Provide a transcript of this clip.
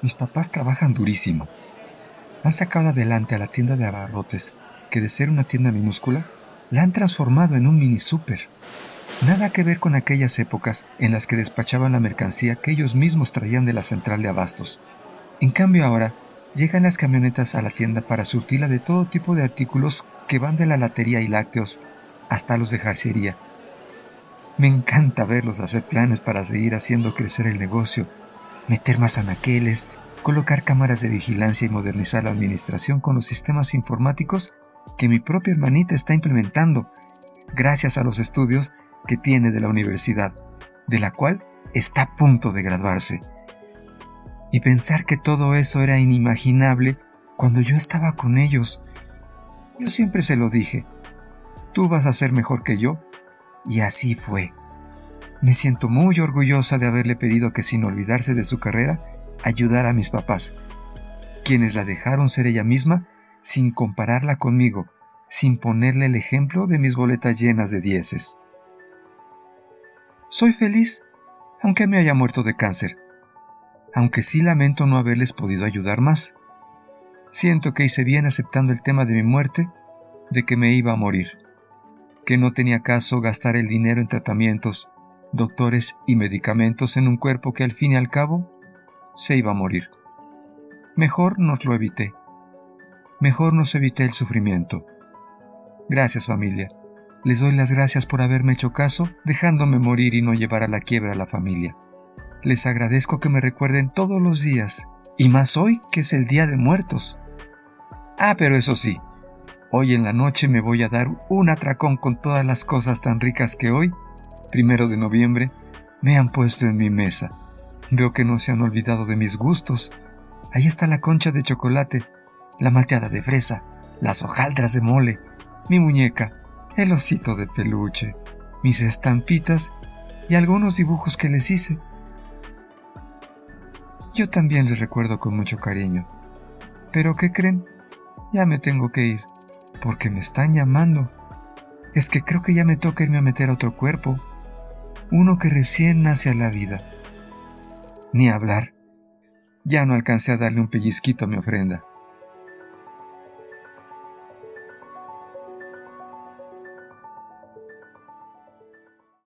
Mis papás trabajan durísimo. Han sacado adelante a la tienda de abarrotes, que de ser una tienda minúscula, la han transformado en un mini super. Nada que ver con aquellas épocas en las que despachaban la mercancía que ellos mismos traían de la central de abastos. En cambio ahora, llegan las camionetas a la tienda para surtirla de todo tipo de artículos que van de la latería y lácteos hasta los de jarcería. Me encanta verlos hacer planes para seguir haciendo crecer el negocio, meter más anaqueles, colocar cámaras de vigilancia y modernizar la administración con los sistemas informáticos que mi propia hermanita está implementando, gracias a los estudios que tiene de la universidad, de la cual está a punto de graduarse. Y pensar que todo eso era inimaginable cuando yo estaba con ellos. Yo siempre se lo dije, tú vas a ser mejor que yo, y así fue. Me siento muy orgullosa de haberle pedido que sin olvidarse de su carrera, ayudara a mis papás, quienes la dejaron ser ella misma sin compararla conmigo, sin ponerle el ejemplo de mis boletas llenas de dieces. Soy feliz, aunque me haya muerto de cáncer, aunque sí lamento no haberles podido ayudar más. Siento que hice bien aceptando el tema de mi muerte, de que me iba a morir, que no tenía caso gastar el dinero en tratamientos, doctores y medicamentos en un cuerpo que al fin y al cabo se iba a morir. Mejor nos lo evité. Mejor nos evité el sufrimiento. Gracias familia. Les doy las gracias por haberme hecho caso, dejándome morir y no llevar a la quiebra a la familia. Les agradezco que me recuerden todos los días, y más hoy que es el Día de Muertos. Ah, pero eso sí, hoy en la noche me voy a dar un atracón con todas las cosas tan ricas que hoy, primero de noviembre, me han puesto en mi mesa. Veo que no se han olvidado de mis gustos. Ahí está la concha de chocolate, la malteada de fresa, las hojaldras de mole, mi muñeca, el osito de peluche, mis estampitas y algunos dibujos que les hice. Yo también les recuerdo con mucho cariño. Pero ¿qué creen? Ya me tengo que ir, porque me están llamando. Es que creo que ya me toca irme a meter a otro cuerpo, uno que recién nace a la vida. Ni hablar. Ya no alcancé a darle un pellizquito a mi ofrenda.